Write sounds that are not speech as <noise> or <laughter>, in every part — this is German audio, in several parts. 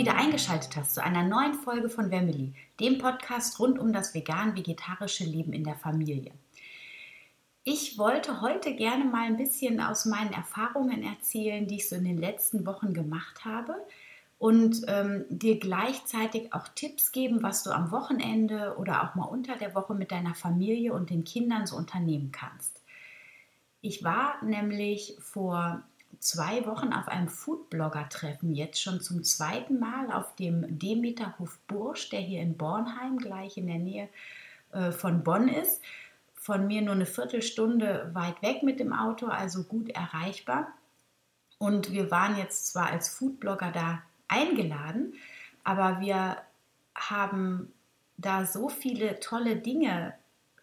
Wieder eingeschaltet hast zu einer neuen Folge von Family, dem Podcast rund um das vegan-vegetarische Leben in der Familie. Ich wollte heute gerne mal ein bisschen aus meinen Erfahrungen erzählen, die ich so in den letzten Wochen gemacht habe und ähm, dir gleichzeitig auch Tipps geben, was du am Wochenende oder auch mal unter der Woche mit deiner Familie und den Kindern so unternehmen kannst. Ich war nämlich vor zwei Wochen auf einem Foodblogger-Treffen, jetzt schon zum zweiten Mal auf dem Demeterhof Bursch, der hier in Bornheim, gleich in der Nähe äh, von Bonn ist. Von mir nur eine Viertelstunde weit weg mit dem Auto, also gut erreichbar. Und wir waren jetzt zwar als Foodblogger da eingeladen, aber wir haben da so viele tolle Dinge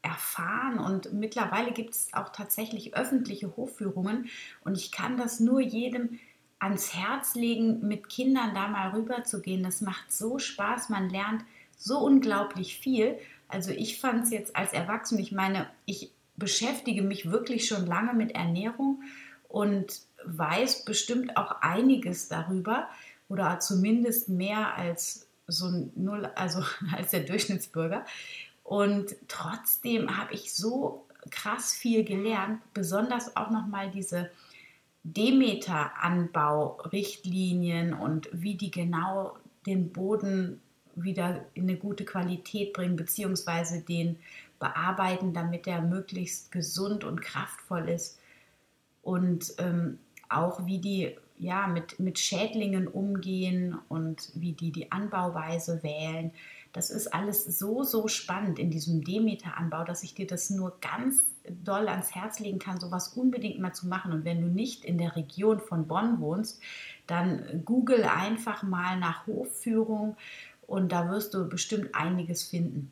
erfahren und mittlerweile gibt es auch tatsächlich öffentliche Hofführungen und ich kann das nur jedem ans Herz legen, mit Kindern da mal rüber zu gehen. Das macht so Spaß, man lernt so unglaublich viel. Also ich fand es jetzt als Erwachsene, ich meine, ich beschäftige mich wirklich schon lange mit Ernährung und weiß bestimmt auch einiges darüber oder zumindest mehr als so null, also <laughs> als der Durchschnittsbürger. Und trotzdem habe ich so krass viel gelernt, besonders auch nochmal diese Demeter-Anbau-Richtlinien und wie die genau den Boden wieder in eine gute Qualität bringen, beziehungsweise den bearbeiten, damit er möglichst gesund und kraftvoll ist. Und ähm, auch wie die ja, mit, mit Schädlingen umgehen und wie die die Anbauweise wählen. Das ist alles so, so spannend in diesem Demeter-Anbau, dass ich dir das nur ganz doll ans Herz legen kann, sowas unbedingt mal zu machen. Und wenn du nicht in der Region von Bonn wohnst, dann google einfach mal nach Hofführung und da wirst du bestimmt einiges finden.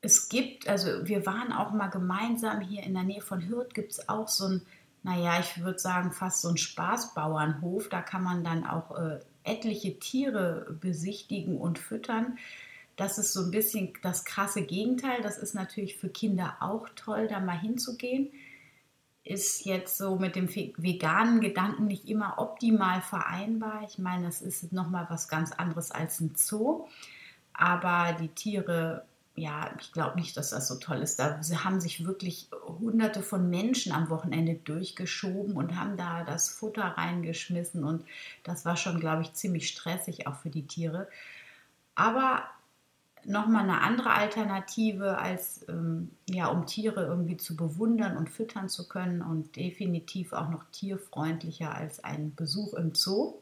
Es gibt, also wir waren auch mal gemeinsam hier in der Nähe von Hürth, gibt es auch so ein, naja, ich würde sagen, fast so ein Spaßbauernhof. Da kann man dann auch äh, etliche Tiere besichtigen und füttern. Das ist so ein bisschen das krasse Gegenteil. Das ist natürlich für Kinder auch toll, da mal hinzugehen. Ist jetzt so mit dem veganen Gedanken nicht immer optimal vereinbar. Ich meine, das ist nochmal was ganz anderes als ein Zoo. Aber die Tiere ja, ich glaube nicht, dass das so toll ist. Da haben sich wirklich hunderte von Menschen am Wochenende durchgeschoben und haben da das Futter reingeschmissen und das war schon, glaube ich, ziemlich stressig auch für die Tiere. Aber nochmal eine andere Alternative, als ähm, ja, um Tiere irgendwie zu bewundern und füttern zu können und definitiv auch noch tierfreundlicher als ein Besuch im Zoo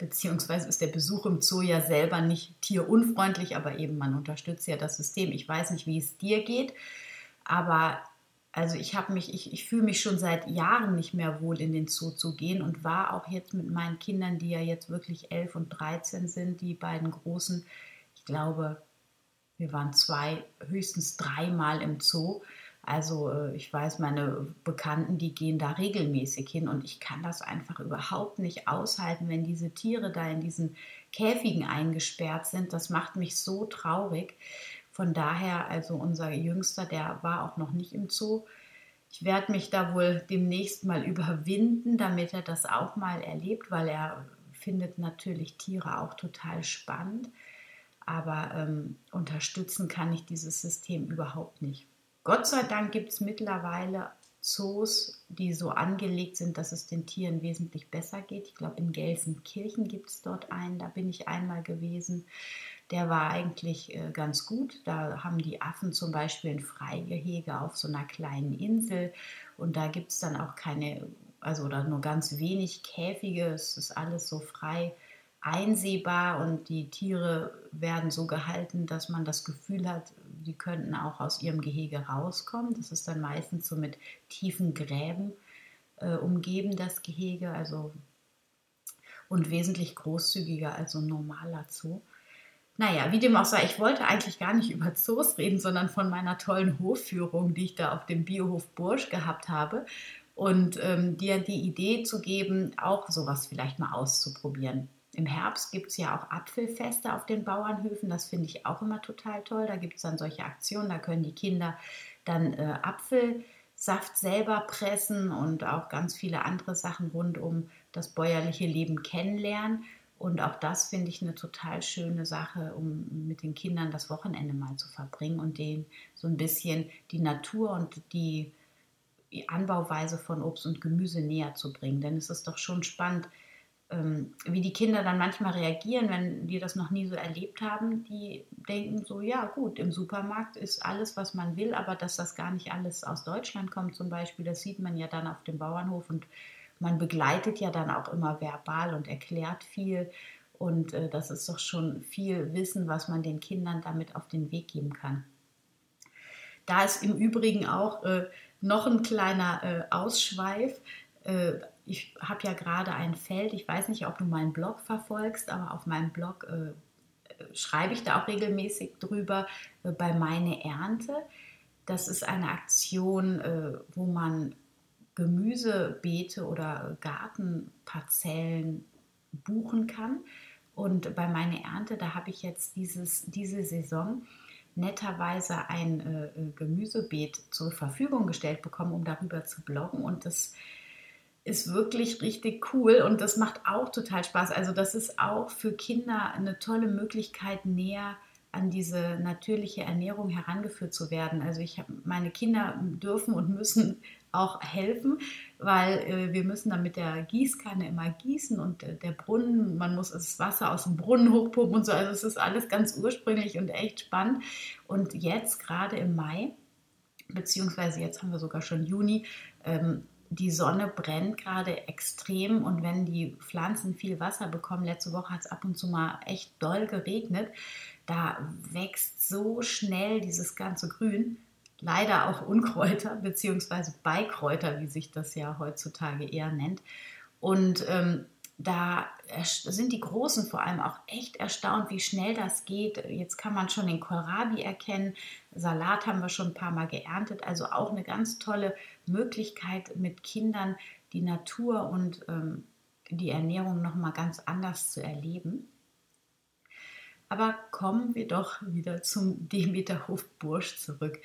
beziehungsweise ist der Besuch im Zoo ja selber nicht tierunfreundlich, aber eben man unterstützt ja das System. Ich weiß nicht, wie es dir geht, aber also ich habe mich, ich, ich fühle mich schon seit Jahren nicht mehr wohl in den Zoo zu gehen und war auch jetzt mit meinen Kindern, die ja jetzt wirklich elf und 13 sind, die beiden großen, ich glaube, wir waren zwei, höchstens dreimal im Zoo also äh, ich weiß, meine Bekannten, die gehen da regelmäßig hin und ich kann das einfach überhaupt nicht aushalten, wenn diese Tiere da in diesen Käfigen eingesperrt sind. Das macht mich so traurig. Von daher, also unser Jüngster, der war auch noch nicht im Zoo. Ich werde mich da wohl demnächst mal überwinden, damit er das auch mal erlebt, weil er findet natürlich Tiere auch total spannend. Aber ähm, unterstützen kann ich dieses System überhaupt nicht. Gott sei Dank gibt es mittlerweile Zoos, die so angelegt sind, dass es den Tieren wesentlich besser geht. Ich glaube, in Gelsenkirchen gibt es dort einen, da bin ich einmal gewesen. Der war eigentlich äh, ganz gut. Da haben die Affen zum Beispiel ein Freigehege auf so einer kleinen Insel und da gibt es dann auch keine, also oder nur ganz wenig Käfige. Es ist alles so frei einsehbar und die Tiere werden so gehalten, dass man das Gefühl hat, die könnten auch aus ihrem Gehege rauskommen. Das ist dann meistens so mit tiefen Gräben äh, umgeben, das Gehege. Also und wesentlich großzügiger als so ein normaler Zoo. Naja, wie dem auch sei, ich wollte eigentlich gar nicht über Zoos reden, sondern von meiner tollen Hofführung, die ich da auf dem Biohof Bursch gehabt habe. Und ähm, dir die Idee zu geben, auch sowas vielleicht mal auszuprobieren. Im Herbst gibt es ja auch Apfelfeste auf den Bauernhöfen. Das finde ich auch immer total toll. Da gibt es dann solche Aktionen, da können die Kinder dann äh, Apfelsaft selber pressen und auch ganz viele andere Sachen rund um das bäuerliche Leben kennenlernen. Und auch das finde ich eine total schöne Sache, um mit den Kindern das Wochenende mal zu verbringen und denen so ein bisschen die Natur und die Anbauweise von Obst und Gemüse näher zu bringen. Denn es ist doch schon spannend, wie die Kinder dann manchmal reagieren, wenn die das noch nie so erlebt haben. Die denken so, ja gut, im Supermarkt ist alles, was man will, aber dass das gar nicht alles aus Deutschland kommt zum Beispiel, das sieht man ja dann auf dem Bauernhof und man begleitet ja dann auch immer verbal und erklärt viel. Und äh, das ist doch schon viel Wissen, was man den Kindern damit auf den Weg geben kann. Da ist im Übrigen auch äh, noch ein kleiner äh, Ausschweif. Äh, ich habe ja gerade ein Feld, ich weiß nicht, ob du meinen Blog verfolgst, aber auf meinem Blog äh, schreibe ich da auch regelmäßig drüber äh, bei Meine Ernte. Das ist eine Aktion, wo man Gemüsebeete oder Gartenparzellen buchen kann. Und bei meiner Ernte, da habe ich jetzt dieses, diese Saison netterweise ein äh, Gemüsebeet zur Verfügung gestellt bekommen, um darüber zu bloggen. Und das ist wirklich richtig cool und das macht auch total Spaß. Also das ist auch für Kinder eine tolle Möglichkeit, näher an diese natürliche Ernährung herangeführt zu werden. Also ich habe meine Kinder dürfen und müssen auch helfen, weil äh, wir müssen dann mit der Gießkanne immer gießen und äh, der Brunnen, man muss das Wasser aus dem Brunnen hochpumpen und so. Also es ist alles ganz ursprünglich und echt spannend. Und jetzt gerade im Mai, beziehungsweise jetzt haben wir sogar schon Juni, ähm, die Sonne brennt gerade extrem und wenn die Pflanzen viel Wasser bekommen, letzte Woche hat es ab und zu mal echt doll geregnet, da wächst so schnell dieses ganze Grün leider auch Unkräuter bzw. Beikräuter, wie sich das ja heutzutage eher nennt. Und ähm, da sind die Großen vor allem auch echt erstaunt, wie schnell das geht. Jetzt kann man schon den Kohlrabi erkennen. Salat haben wir schon ein paar Mal geerntet. Also auch eine ganz tolle Möglichkeit, mit Kindern die Natur und ähm, die Ernährung nochmal ganz anders zu erleben. Aber kommen wir doch wieder zum Demeterhof Bursch zurück.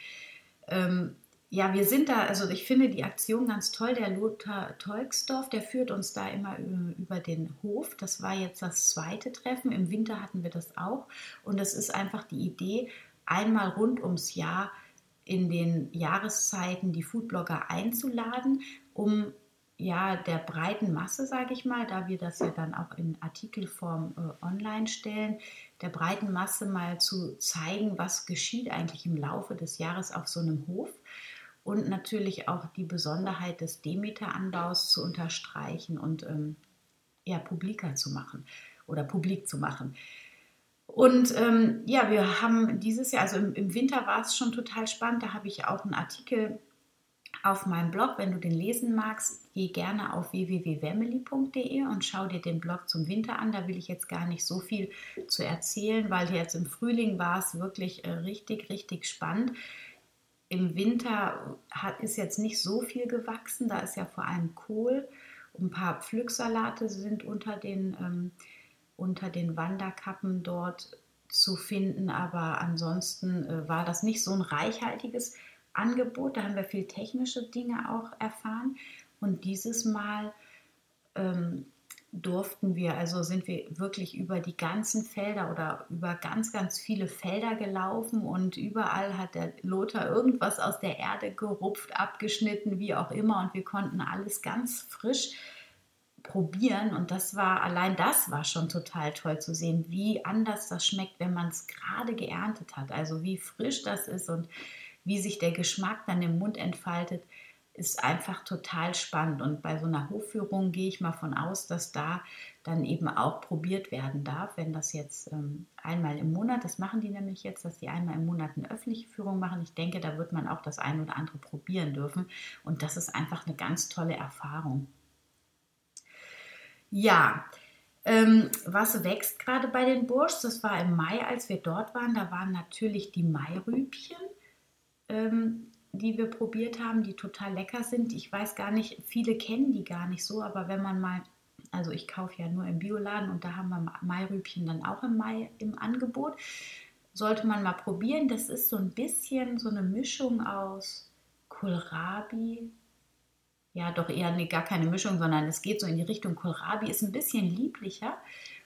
Ähm, ja, wir sind da, also ich finde die Aktion ganz toll. Der Lothar Tolksdorf, der führt uns da immer über den Hof. Das war jetzt das zweite Treffen. Im Winter hatten wir das auch. Und das ist einfach die Idee, einmal rund ums Jahr in den Jahreszeiten die Foodblogger einzuladen, um ja der breiten Masse, sage ich mal, da wir das ja dann auch in Artikelform äh, online stellen, der breiten Masse mal zu zeigen, was geschieht eigentlich im Laufe des Jahres auf so einem Hof und natürlich auch die Besonderheit des Demeter-Anbaus zu unterstreichen und ähm, ja, publiker zu machen oder publik zu machen. Und ähm, ja, wir haben dieses Jahr, also im, im Winter war es schon total spannend, da habe ich auch einen Artikel auf meinem Blog. Wenn du den lesen magst, geh gerne auf www.wemily.de und schau dir den Blog zum Winter an. Da will ich jetzt gar nicht so viel zu erzählen, weil jetzt im Frühling war es wirklich äh, richtig, richtig spannend. Im Winter hat, ist jetzt nicht so viel gewachsen. Da ist ja vor allem Kohl. Ein paar Pflücksalate sind unter den, ähm, unter den Wanderkappen dort zu finden, aber ansonsten äh, war das nicht so ein reichhaltiges Angebot. Da haben wir viel technische Dinge auch erfahren. Und dieses Mal ähm, durften wir, also sind wir wirklich über die ganzen Felder oder über ganz, ganz viele Felder gelaufen und überall hat der Lothar irgendwas aus der Erde gerupft, abgeschnitten, wie auch immer. Und wir konnten alles ganz frisch probieren. Und das war allein das war schon total toll zu sehen, wie anders das schmeckt, wenn man es gerade geerntet hat, also wie frisch das ist und wie sich der Geschmack dann im Mund entfaltet, ist einfach total spannend. Und bei so einer Hofführung gehe ich mal von aus, dass da dann eben auch probiert werden darf, wenn das jetzt ähm, einmal im Monat, das machen die nämlich jetzt, dass die einmal im Monat eine öffentliche Führung machen. Ich denke, da wird man auch das ein oder andere probieren dürfen. Und das ist einfach eine ganz tolle Erfahrung. Ja, Ähm, was wächst gerade bei den Burschs? Das war im Mai, als wir dort waren. Da waren natürlich die Mairübchen, ähm, die wir probiert haben, die total lecker sind. Ich weiß gar nicht, viele kennen die gar nicht so, aber wenn man mal, also ich kaufe ja nur im Bioladen und da haben wir Mairübchen dann auch im Mai im Angebot. Sollte man mal probieren. Das ist so ein bisschen so eine Mischung aus Kohlrabi, ja doch eher nee, gar keine Mischung, sondern es geht so in die Richtung Kohlrabi, ist ein bisschen lieblicher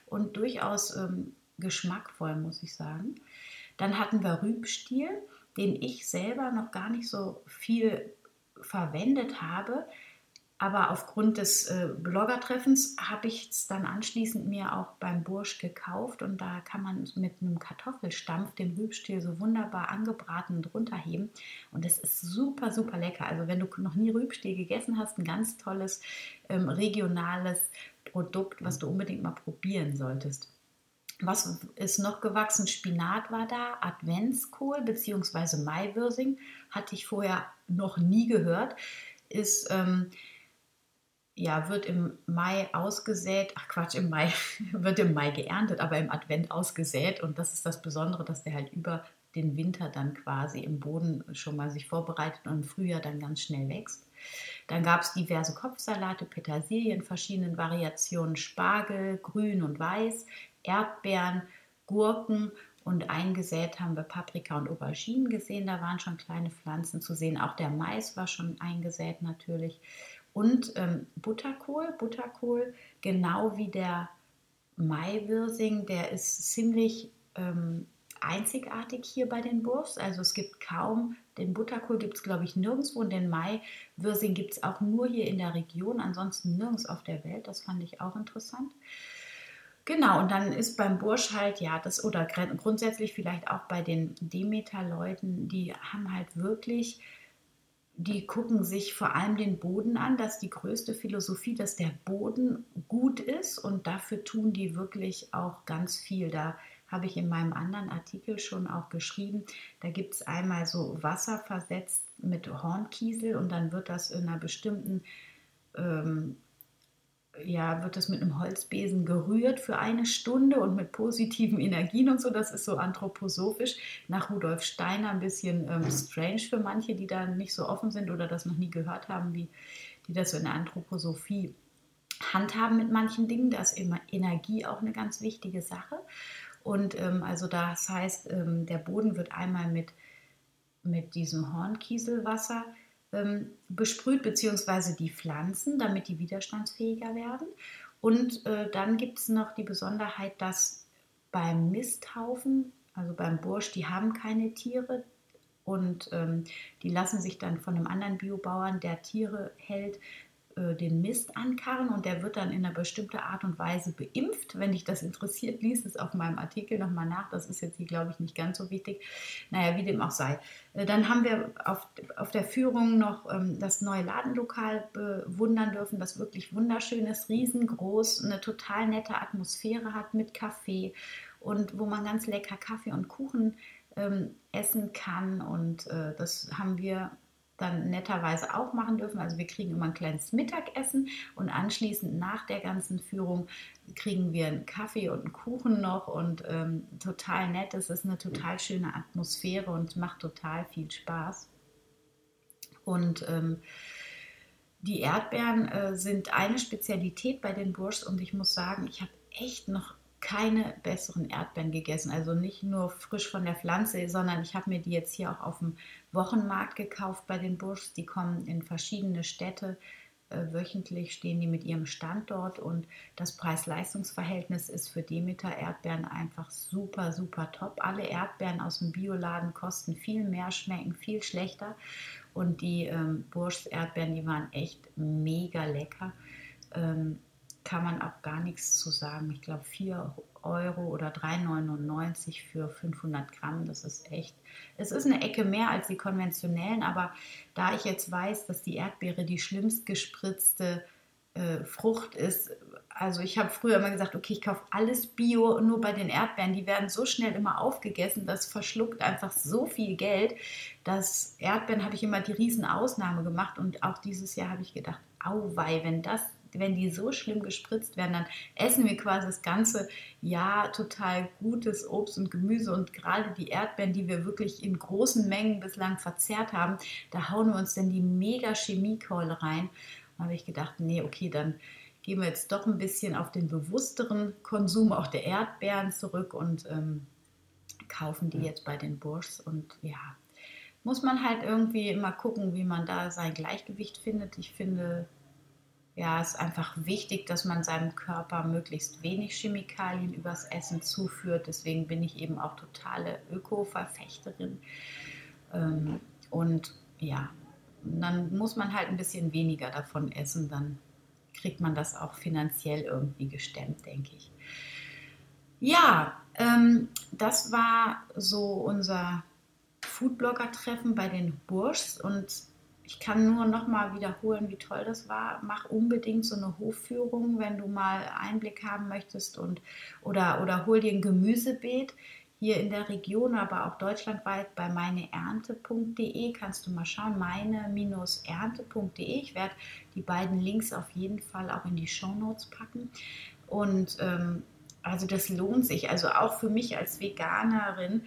und durchaus ähm, geschmackvoll, muss ich sagen. Dann hatten wir Rübstiel, den ich selber noch gar nicht so viel verwendet habe. Aber aufgrund des äh, Bloggertreffens habe ich es dann anschließend mir auch beim Bursch gekauft und da kann man mit einem Kartoffelstampf den Rübstiel so wunderbar angebraten und runterheben und das ist super, super lecker. Also wenn du noch nie Rübstiel gegessen hast, ein ganz tolles ähm, regionales Produkt, was du unbedingt mal probieren solltest. Was ist noch gewachsen? Spinat war da, Adventskohl bzw. Maiwürsing, hatte ich vorher noch nie gehört, ist... Ähm, ja, wird im Mai ausgesät, ach Quatsch, im Mai, <laughs> wird im Mai geerntet, aber im Advent ausgesät. Und das ist das Besondere, dass der halt über den Winter dann quasi im Boden schon mal sich vorbereitet und im Frühjahr dann ganz schnell wächst. Dann gab es diverse Kopfsalate, Petersilie in verschiedenen Variationen, Spargel, grün und weiß, Erdbeeren, Gurken und eingesät haben wir Paprika und Auberginen gesehen. Da waren schon kleine Pflanzen zu sehen. Auch der Mais war schon eingesät natürlich. Und ähm, Butterkohl, Butterkohl, genau wie der Maiwirsing, der ist ziemlich ähm, einzigartig hier bei den Burfs. Also es gibt kaum, den Butterkohl gibt es glaube ich nirgendwo und den Maiwirsing gibt es auch nur hier in der Region, ansonsten nirgends auf der Welt. Das fand ich auch interessant. Genau, und dann ist beim Bursch halt, ja, das oder grundsätzlich vielleicht auch bei den Demeter-Leuten, die haben halt wirklich die gucken sich vor allem den Boden an. Das ist die größte Philosophie, dass der Boden gut ist und dafür tun die wirklich auch ganz viel. Da habe ich in meinem anderen Artikel schon auch geschrieben. Da gibt es einmal so Wasser versetzt mit Hornkiesel und dann wird das in einer bestimmten ähm, ja, wird das mit einem Holzbesen gerührt für eine Stunde und mit positiven Energien und so. Das ist so anthroposophisch nach Rudolf Steiner ein bisschen ähm, strange für manche, die da nicht so offen sind oder das noch nie gehört haben, wie die das so in der Anthroposophie handhaben mit manchen Dingen. Da ist immer Energie auch eine ganz wichtige Sache. Und ähm, also das heißt, ähm, der Boden wird einmal mit, mit diesem Hornkieselwasser ähm, besprüht, beziehungsweise die Pflanzen, damit die widerstandsfähiger werden. Und äh, dann gibt es noch die Besonderheit, dass beim Misthaufen, also beim Bursch, die haben keine Tiere und ähm, die lassen sich dann von einem anderen Biobauern, der Tiere hält, äh, den Mist ankarren und der wird dann in einer bestimmten Art und Weise beimpft. Wenn dich das interessiert, liest es auf meinem Artikel nochmal nach. Das ist jetzt hier, glaube ich, nicht ganz so wichtig. Naja, wie dem auch sei. Äh, dann haben wir auf, auf der Führung noch ähm, das neue Ladenlokal bewundern dürfen, das wirklich wunderschön ist, riesengroß, eine total nette Atmosphäre hat mit Kaffee und wo man ganz lecker Kaffee und Kuchen ähm, essen kann. Und äh, das haben wir dann netterweise auch machen dürfen. Also wir kriegen immer ein kleines Mittagessen und anschließend nach der ganzen Führung kriegen wir einen Kaffee und einen Kuchen noch und ähm, total nett. Es ist eine total schöne Atmosphäre und macht total viel Spaß. Und ähm, die Erdbeeren äh, sind eine Spezialität bei den Burschs und ich muss sagen, ich habe echt noch keine besseren Erdbeeren gegessen. Also nicht nur frisch von der Pflanze, sondern ich habe mir die jetzt hier auch auf dem Wochenmarkt gekauft bei den Buschs. Die kommen in verschiedene Städte. Äh, wöchentlich stehen die mit ihrem Standort und das Preis-Leistungs-Verhältnis ist für Demeter Erdbeeren einfach super, super top. Alle Erdbeeren aus dem Bioladen kosten viel mehr, schmecken viel schlechter und die ähm, Burschs Erdbeeren, die waren echt mega lecker. Ähm, kann man auch gar nichts zu sagen. Ich glaube 4 Euro oder 3,99 für 500 Gramm. Das ist echt, es ist eine Ecke mehr als die konventionellen, aber da ich jetzt weiß, dass die Erdbeere die schlimmst gespritzte äh, Frucht ist, also ich habe früher immer gesagt, okay, ich kaufe alles Bio, nur bei den Erdbeeren, die werden so schnell immer aufgegessen, das verschluckt einfach so viel Geld. Das Erdbeeren habe ich immer die Riesenausnahme gemacht und auch dieses Jahr habe ich gedacht, auwei, wenn das wenn die so schlimm gespritzt werden, dann essen wir quasi das ganze Jahr total gutes Obst und Gemüse und gerade die Erdbeeren, die wir wirklich in großen Mengen bislang verzehrt haben, da hauen wir uns dann die mega Chemiekeule rein. Da habe ich gedacht, nee, okay, dann gehen wir jetzt doch ein bisschen auf den bewussteren Konsum auch der Erdbeeren zurück und ähm, kaufen die jetzt bei den Burschs. Und ja, muss man halt irgendwie immer gucken, wie man da sein Gleichgewicht findet. Ich finde, ja, es ist einfach wichtig, dass man seinem Körper möglichst wenig Chemikalien übers Essen zuführt. Deswegen bin ich eben auch totale Öko-Verfechterin. Ähm, und ja, dann muss man halt ein bisschen weniger davon essen, dann kriegt man das auch finanziell irgendwie gestemmt, denke ich. Ja, ähm, das war so unser Foodblogger-Treffen bei den Burschs und ich kann nur noch mal wiederholen, wie toll das war. Mach unbedingt so eine Hofführung, wenn du mal Einblick haben möchtest und oder oder hol dir ein Gemüsebeet hier in der Region, aber auch deutschlandweit bei meineernte.de kannst du mal schauen, meine-ernte.de. Ich werde die beiden Links auf jeden Fall auch in die Show Notes packen. Und ähm, also das lohnt sich. Also auch für mich als Veganerin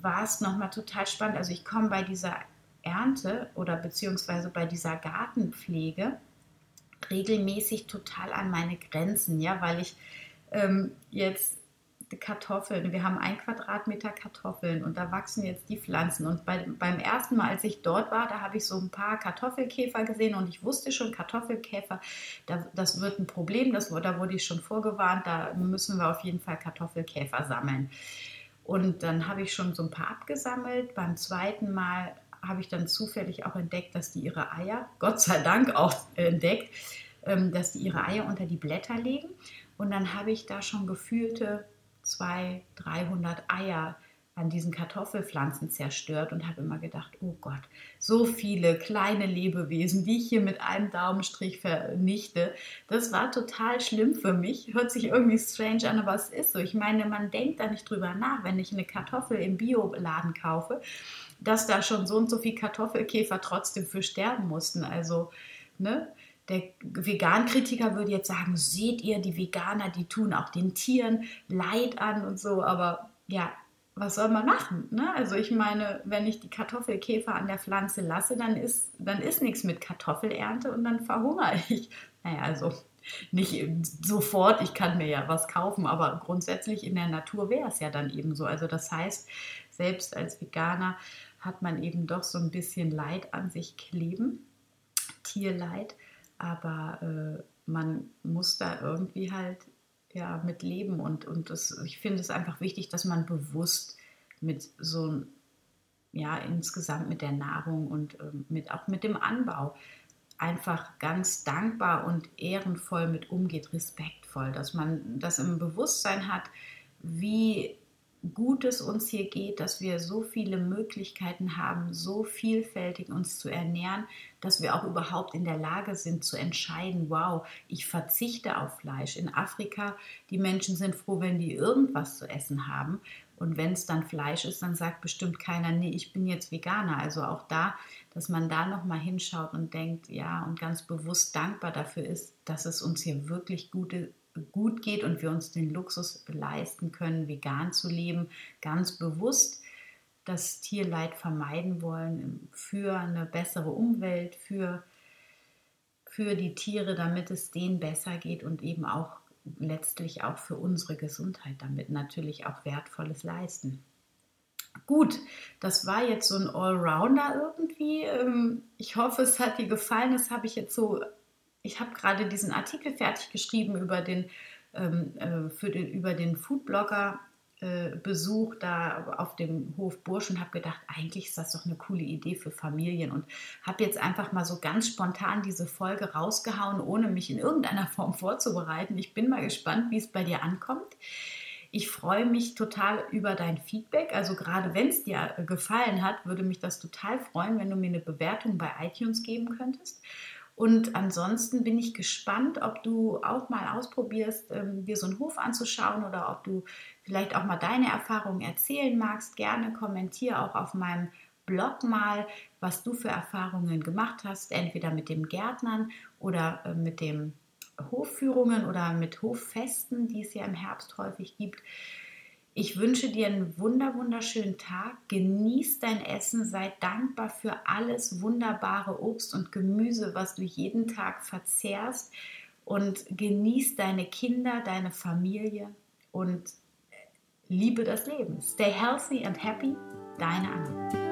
war es nochmal total spannend. Also ich komme bei dieser Ernte oder beziehungsweise bei dieser Gartenpflege regelmäßig total an meine Grenzen, ja, weil ich ähm, jetzt Kartoffeln. Wir haben ein Quadratmeter Kartoffeln und da wachsen jetzt die Pflanzen. Und bei, beim ersten Mal, als ich dort war, da habe ich so ein paar Kartoffelkäfer gesehen und ich wusste schon, Kartoffelkäfer, da, das wird ein Problem. Das, da wurde ich schon vorgewarnt, da müssen wir auf jeden Fall Kartoffelkäfer sammeln. Und dann habe ich schon so ein paar abgesammelt. Beim zweiten Mal habe ich dann zufällig auch entdeckt, dass die ihre Eier, Gott sei Dank auch entdeckt, ähm, dass die ihre Eier unter die Blätter legen. Und dann habe ich da schon gefühlte 200, 300 Eier an diesen Kartoffelpflanzen zerstört und habe immer gedacht, oh Gott, so viele kleine Lebewesen, die ich hier mit einem Daumenstrich vernichte. Das war total schlimm für mich. Hört sich irgendwie strange an, aber es ist so. Ich meine, man denkt da nicht drüber nach, wenn ich eine Kartoffel im Bioladen kaufe, dass da schon so und so viele Kartoffelkäfer trotzdem für sterben mussten. Also, ne? Der Vegan-Kritiker würde jetzt sagen, seht ihr, die Veganer, die tun auch den Tieren Leid an und so, aber ja, was soll man machen? Ne? Also ich meine, wenn ich die Kartoffelkäfer an der Pflanze lasse, dann ist, dann ist nichts mit Kartoffelernte und dann verhungere <laughs> ich. Naja, also nicht sofort, ich kann mir ja was kaufen, aber grundsätzlich in der Natur wäre es ja dann eben so. Also das heißt, selbst als Veganer hat man eben doch so ein bisschen Leid an sich kleben, Tierleid aber äh, man muss da irgendwie halt ja, mit leben und, und das, ich finde es einfach wichtig, dass man bewusst mit so ja, insgesamt mit der Nahrung und ähm, mit, auch mit dem Anbau einfach ganz dankbar und ehrenvoll mit umgeht, respektvoll, dass man das im Bewusstsein hat, wie gut es uns hier geht, dass wir so viele Möglichkeiten haben, so vielfältig uns zu ernähren, dass wir auch überhaupt in der Lage sind zu entscheiden, wow, ich verzichte auf Fleisch. In Afrika, die Menschen sind froh, wenn die irgendwas zu essen haben. Und wenn es dann Fleisch ist, dann sagt bestimmt keiner, nee, ich bin jetzt Veganer. Also auch da, dass man da nochmal hinschaut und denkt, ja, und ganz bewusst dankbar dafür ist, dass es uns hier wirklich gute gut geht und wir uns den Luxus leisten können, vegan zu leben, ganz bewusst das Tierleid vermeiden wollen für eine bessere Umwelt, für, für die Tiere, damit es denen besser geht und eben auch letztlich auch für unsere Gesundheit, damit natürlich auch Wertvolles leisten. Gut, das war jetzt so ein Allrounder irgendwie. Ähm, ich hoffe, es hat dir gefallen. Das habe ich jetzt so ich habe gerade diesen Artikel fertig geschrieben über den, ähm, äh, für den, über den Foodblogger. Äh, Besuch da auf dem Hof Bursch und habe gedacht, eigentlich ist das doch eine coole Idee für Familien und habe jetzt einfach mal so ganz spontan diese Folge rausgehauen, ohne mich in irgendeiner <laughs> Form vorzubereiten. Ich bin mal gespannt, wie es bei dir ankommt. Ich freue mich total über dein Feedback. Also gerade wenn es dir gefallen hat, würde mich das total freuen, wenn du mir eine Bewertung bei iTunes geben könntest. Und ansonsten bin ich gespannt, ob du auch mal ausprobierst, ähm, dir so einen Hof anzuschauen oder ob du vielleicht auch mal deine Erfahrungen erzählen magst. Gerne kommentiere auch auf meinem Blog mal, was du für Erfahrungen gemacht hast, entweder mit dem Gärtnern oder äh, mit dem Hofführungen oder mit Hoffesten, die es ja im Herbst häufig gibt. Ich wünsche dir einen wunder wunderschönen Tag. Genieß dein Essen, sei dankbar für alles wunderbare Obst und Gemüse, was du jeden Tag verzehrst und genieß deine Kinder, deine Familie und liebe das Leben. Stay healthy and happy. Deine Anna.